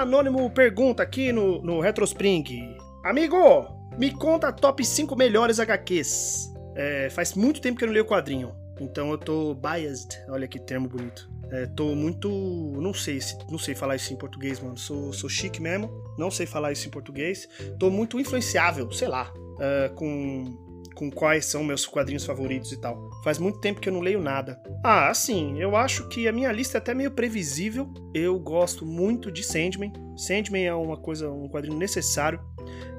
Anônimo pergunta aqui no, no Retrospring. Amigo, me conta top 5 melhores HQs. É, faz muito tempo que eu não leio o quadrinho, então eu tô biased. Olha que termo bonito. É, tô muito. Não sei se, não sei falar isso em português, mano. Sou, sou chique mesmo. Não sei falar isso em português. Tô muito influenciável, sei lá, é, com com quais são meus quadrinhos favoritos e tal. Faz muito tempo que eu não leio nada. Ah, assim, eu acho que a minha lista é até meio previsível. Eu gosto muito de Sandman. Sandman é uma coisa, um quadrinho necessário.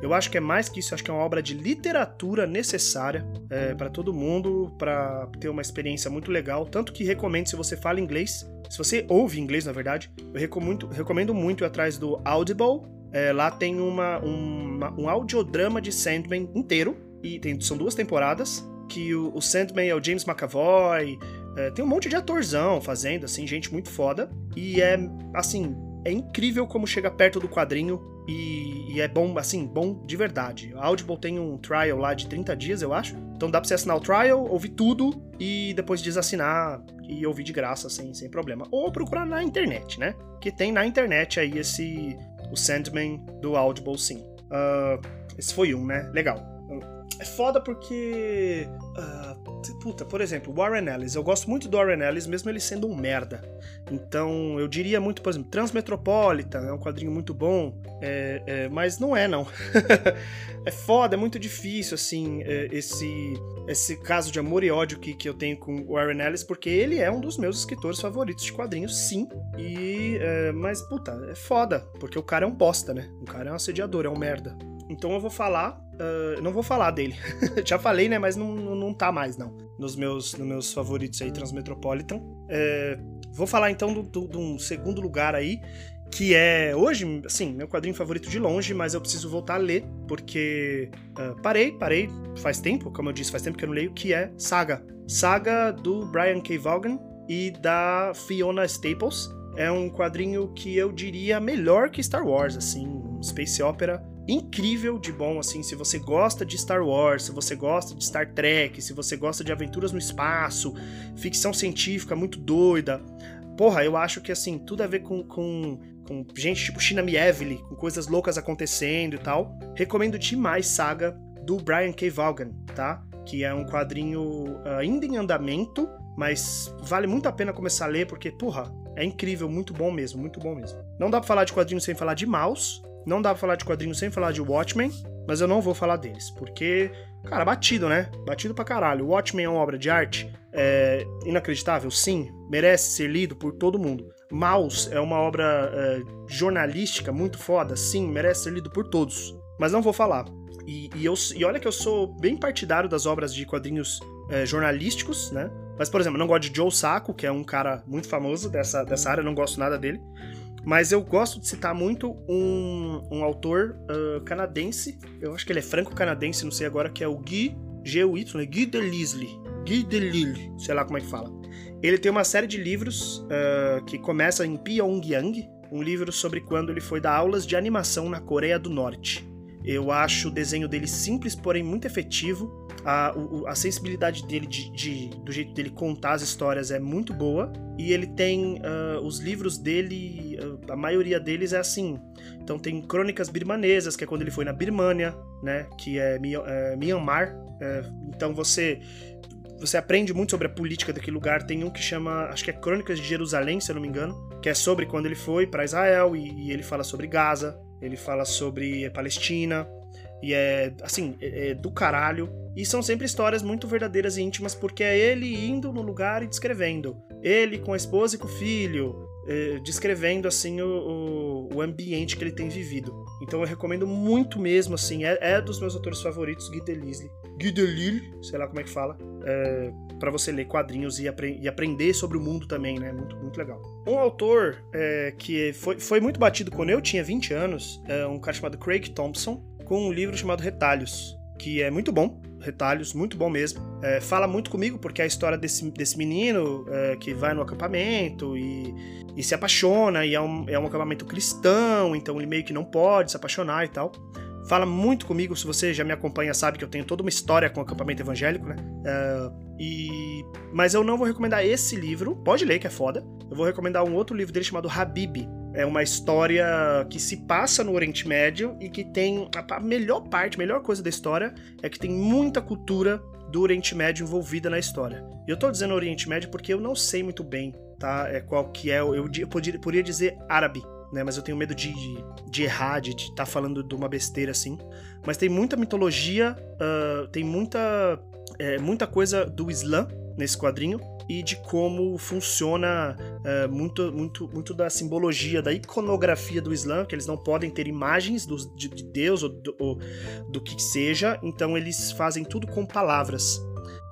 Eu acho que é mais que isso, acho que é uma obra de literatura necessária é, para todo mundo, para ter uma experiência muito legal. Tanto que recomendo se você fala inglês, se você ouve inglês, na verdade, eu recomendo, recomendo muito ir atrás do Audible. É, lá tem uma, uma, um audiodrama de Sandman inteiro e tem, são duas temporadas, que o, o Sandman é o James McAvoy, é, tem um monte de atorzão fazendo, assim, gente muito foda. E é, assim, é incrível como chega perto do quadrinho e, e, é bom, assim, bom de verdade. A Audible tem um trial lá de 30 dias, eu acho. Então dá pra você assinar o trial, ouvir tudo e depois desassinar e ouvir de graça, sem, sem problema. Ou procurar na internet, né? Que tem na internet aí esse. O Sandman do Audible, sim. Uh, esse foi um, né? Legal. É foda porque. Uh, puta, por exemplo, Warren Ellis. Eu gosto muito do Warren Ellis, mesmo ele sendo um merda. Então, eu diria muito, por exemplo, Transmetropolitan é um quadrinho muito bom, é, é, mas não é, não. é foda, é muito difícil, assim, é, esse, esse caso de amor e ódio que, que eu tenho com o Warren Ellis, porque ele é um dos meus escritores favoritos de quadrinhos, sim. E, é, mas, puta, é foda, porque o cara é um bosta, né? O cara é um assediador, é um merda. Então eu vou falar. Uh, não vou falar dele. Já falei, né? Mas não, não tá mais, não. Nos meus, nos meus favoritos aí, Transmetropolitan. É, vou falar então de um segundo lugar aí. Que é hoje, assim, meu quadrinho favorito de longe, mas eu preciso voltar a ler, porque uh, parei, parei faz tempo, como eu disse, faz tempo que eu não leio, que é Saga. Saga do Brian K. Vaughan e da Fiona Staples. É um quadrinho que eu diria melhor que Star Wars, assim, space opera incrível de bom, assim, se você gosta de Star Wars, se você gosta de Star Trek, se você gosta de aventuras no espaço, ficção científica muito doida. Porra, eu acho que, assim, tudo a ver com, com, com gente tipo China Mieville, com coisas loucas acontecendo e tal. Recomendo demais Saga do Brian K. Vaughan, tá? Que é um quadrinho ah, ainda em andamento, mas vale muito a pena começar a ler, porque, porra, é incrível, muito bom mesmo, muito bom mesmo. Não dá pra falar de quadrinho sem falar de Mouse, não dá pra falar de quadrinhos sem falar de Watchmen, mas eu não vou falar deles, porque, cara, batido, né? Batido pra caralho. Watchmen é uma obra de arte é, inacreditável, sim, merece ser lido por todo mundo. Mouse é uma obra é, jornalística muito foda, sim, merece ser lido por todos, mas não vou falar. E, e, eu, e olha que eu sou bem partidário das obras de quadrinhos é, jornalísticos, né? Mas, por exemplo, eu não gosto de Joe Sacco, que é um cara muito famoso dessa, dessa área, não gosto nada dele. Mas eu gosto de citar muito um, um autor uh, canadense, eu acho que ele é franco-canadense, não sei agora, que é o Guy, G-U-Y, né? Guy Delisle. Guy Delisle, sei lá como é que fala. Ele tem uma série de livros uh, que começa em Pyongyang, um livro sobre quando ele foi dar aulas de animação na Coreia do Norte. Eu acho o desenho dele simples, porém muito efetivo a, a sensibilidade dele, de, de, do jeito dele contar as histórias é muito boa. E ele tem uh, os livros dele, a maioria deles é assim. Então tem Crônicas Birmanesas, que é quando ele foi na Birmânia, né? Que é, é Myanmar. É, então você você aprende muito sobre a política daquele lugar. Tem um que chama, acho que é Crônicas de Jerusalém, se eu não me engano, que é sobre quando ele foi para Israel e, e, ele fala sobre Gaza, ele fala sobre Palestina. E é, assim, é, é do caralho. E são sempre histórias muito verdadeiras e íntimas, porque é ele indo no lugar e descrevendo. Ele com a esposa e com o filho, é, descrevendo, assim, o, o, ambiente que ele tem vivido. Então eu recomendo muito mesmo, assim, é, é dos meus autores favoritos, Guy Delisle. Guy Delisle, sei lá como é que fala, é, para você ler quadrinhos e, apre e, aprender sobre o mundo também, né? Muito, muito legal. Um autor é, que foi, foi muito batido quando eu tinha 20 anos, é um cara chamado Craig Thompson, com um livro chamado Retalhos, que é muito bom. Retalhos, muito bom mesmo. É, fala muito comigo porque é a história desse, desse menino é, que vai no acampamento e, e se apaixona, e é um, é um acampamento cristão, então ele meio que não pode se apaixonar e tal. Fala muito comigo, se você já me acompanha, sabe que eu tenho toda uma história com o acampamento evangélico, né? É, e... Mas eu não vou recomendar esse livro, pode ler que é foda. Eu vou recomendar um outro livro dele chamado Habib, É uma história que se passa no Oriente Médio e que tem a melhor parte, a melhor coisa da história é que tem muita cultura do Oriente Médio envolvida na história. E eu tô dizendo Oriente Médio porque eu não sei muito bem, tá? É qual que é, eu, eu poderia, poderia dizer árabe, né? Mas eu tenho medo de, de errar, de estar tá falando de uma besteira assim. Mas tem muita mitologia, uh, tem muita, é, muita coisa do Islã nesse quadrinho e de como funciona uh, muito, muito, muito da simbologia, da iconografia do Islã, que eles não podem ter imagens do, de, de, Deus ou do, ou do que seja, então eles fazem tudo com palavras.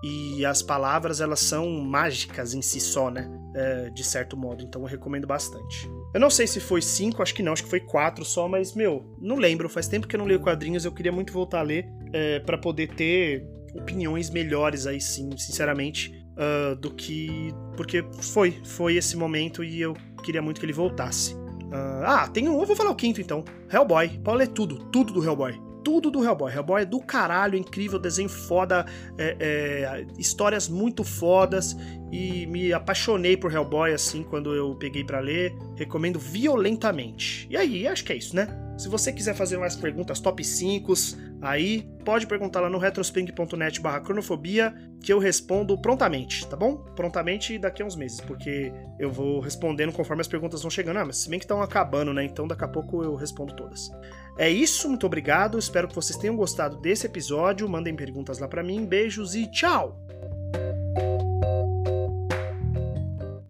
E as palavras elas são mágicas em si só, né? É, de certo modo, então eu recomendo bastante. Eu não sei se foi cinco, acho que não, acho que foi quatro só, mas meu, não lembro. Faz tempo que eu não leio quadrinhos, eu queria muito voltar a ler é, para poder ter opiniões melhores aí sim, sinceramente uh, do que. Porque foi, foi esse momento e eu queria muito que ele voltasse. Uh, ah, tem um. Eu vou falar o quinto então. Hellboy. Pode ler tudo, tudo do Hellboy. Tudo do Hellboy. Hellboy é do caralho, incrível, desenho foda, é, é, histórias muito fodas e me apaixonei por Hellboy assim quando eu peguei para ler. Recomendo violentamente. E aí, acho que é isso, né? Se você quiser fazer mais perguntas top 5, aí pode perguntar lá no retrospring.net barra cronofobia que eu respondo prontamente, tá bom? Prontamente daqui a uns meses, porque eu vou respondendo conforme as perguntas vão chegando. Ah, mas se bem que estão acabando, né? Então daqui a pouco eu respondo todas. É isso, muito obrigado. Espero que vocês tenham gostado desse episódio. Mandem perguntas lá para mim. Beijos e tchau!